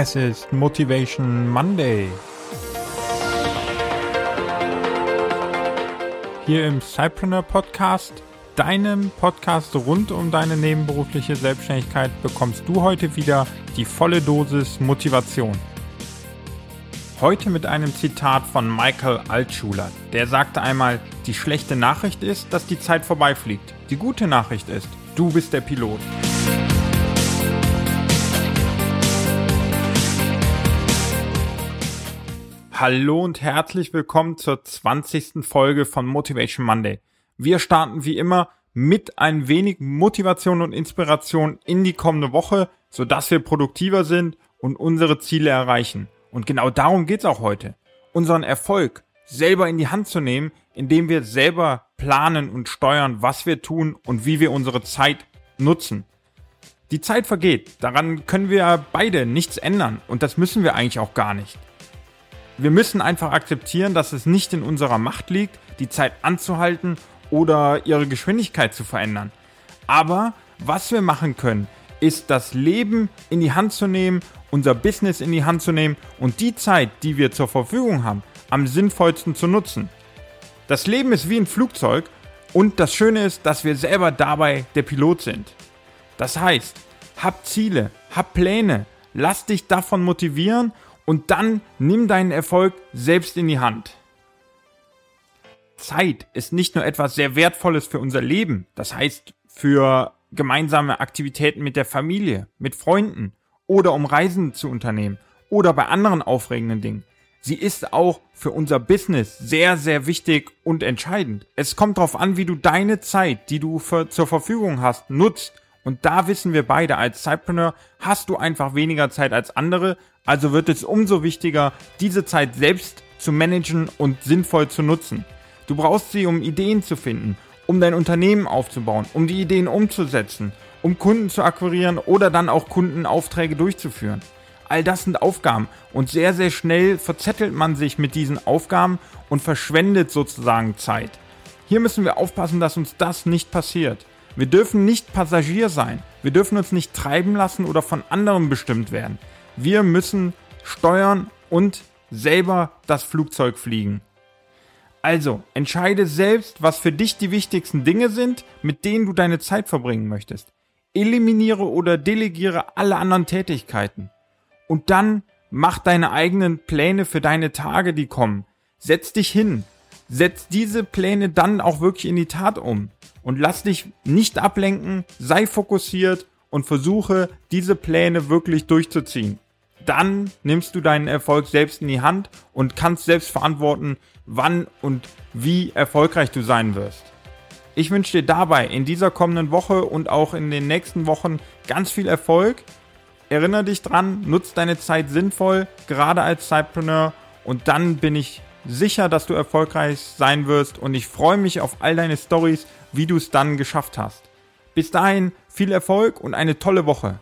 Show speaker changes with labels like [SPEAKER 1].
[SPEAKER 1] Es ist Motivation Monday. Hier im Cypreneur Podcast, deinem Podcast rund um deine nebenberufliche Selbstständigkeit, bekommst du heute wieder die volle Dosis Motivation. Heute mit einem Zitat von Michael Altschuler. Der sagte einmal, die schlechte Nachricht ist, dass die Zeit vorbeifliegt. Die gute Nachricht ist, du bist der Pilot. Hallo und herzlich willkommen zur 20. Folge von Motivation Monday. Wir starten wie immer mit ein wenig Motivation und Inspiration in die kommende Woche, sodass wir produktiver sind und unsere Ziele erreichen. Und genau darum geht's auch heute. Unseren Erfolg selber in die Hand zu nehmen, indem wir selber planen und steuern, was wir tun und wie wir unsere Zeit nutzen. Die Zeit vergeht, daran können wir beide nichts ändern und das müssen wir eigentlich auch gar nicht. Wir müssen einfach akzeptieren, dass es nicht in unserer Macht liegt, die Zeit anzuhalten oder ihre Geschwindigkeit zu verändern. Aber was wir machen können, ist das Leben in die Hand zu nehmen, unser Business in die Hand zu nehmen und die Zeit, die wir zur Verfügung haben, am sinnvollsten zu nutzen. Das Leben ist wie ein Flugzeug und das Schöne ist, dass wir selber dabei der Pilot sind. Das heißt, hab Ziele, hab Pläne, lass dich davon motivieren und dann nimm deinen Erfolg selbst in die Hand. Zeit ist nicht nur etwas sehr Wertvolles für unser Leben, das heißt für gemeinsame Aktivitäten mit der Familie, mit Freunden oder um Reisen zu unternehmen oder bei anderen aufregenden Dingen. Sie ist auch für unser Business sehr, sehr wichtig und entscheidend. Es kommt darauf an, wie du deine Zeit, die du für, zur Verfügung hast, nutzt und da wissen wir beide, als Zeitpreneur hast du einfach weniger Zeit als andere, also wird es umso wichtiger, diese Zeit selbst zu managen und sinnvoll zu nutzen. Du brauchst sie, um Ideen zu finden, um dein Unternehmen aufzubauen, um die Ideen umzusetzen, um Kunden zu akquirieren oder dann auch Kundenaufträge durchzuführen. All das sind Aufgaben und sehr, sehr schnell verzettelt man sich mit diesen Aufgaben und verschwendet sozusagen Zeit. Hier müssen wir aufpassen, dass uns das nicht passiert. Wir dürfen nicht Passagier sein. Wir dürfen uns nicht treiben lassen oder von anderen bestimmt werden. Wir müssen steuern und selber das Flugzeug fliegen. Also, entscheide selbst, was für dich die wichtigsten Dinge sind, mit denen du deine Zeit verbringen möchtest. Eliminiere oder delegiere alle anderen Tätigkeiten. Und dann mach deine eigenen Pläne für deine Tage, die kommen. Setz dich hin. Setz diese Pläne dann auch wirklich in die Tat um und lass dich nicht ablenken, sei fokussiert und versuche diese Pläne wirklich durchzuziehen. Dann nimmst du deinen Erfolg selbst in die Hand und kannst selbst verantworten, wann und wie erfolgreich du sein wirst. Ich wünsche dir dabei in dieser kommenden Woche und auch in den nächsten Wochen ganz viel Erfolg. Erinnere dich dran, nutz deine Zeit sinnvoll, gerade als Zeitpreneur und dann bin ich sicher, dass du erfolgreich sein wirst und ich freue mich auf all deine Stories wie du es dann geschafft hast. Bis dahin viel Erfolg und eine tolle Woche.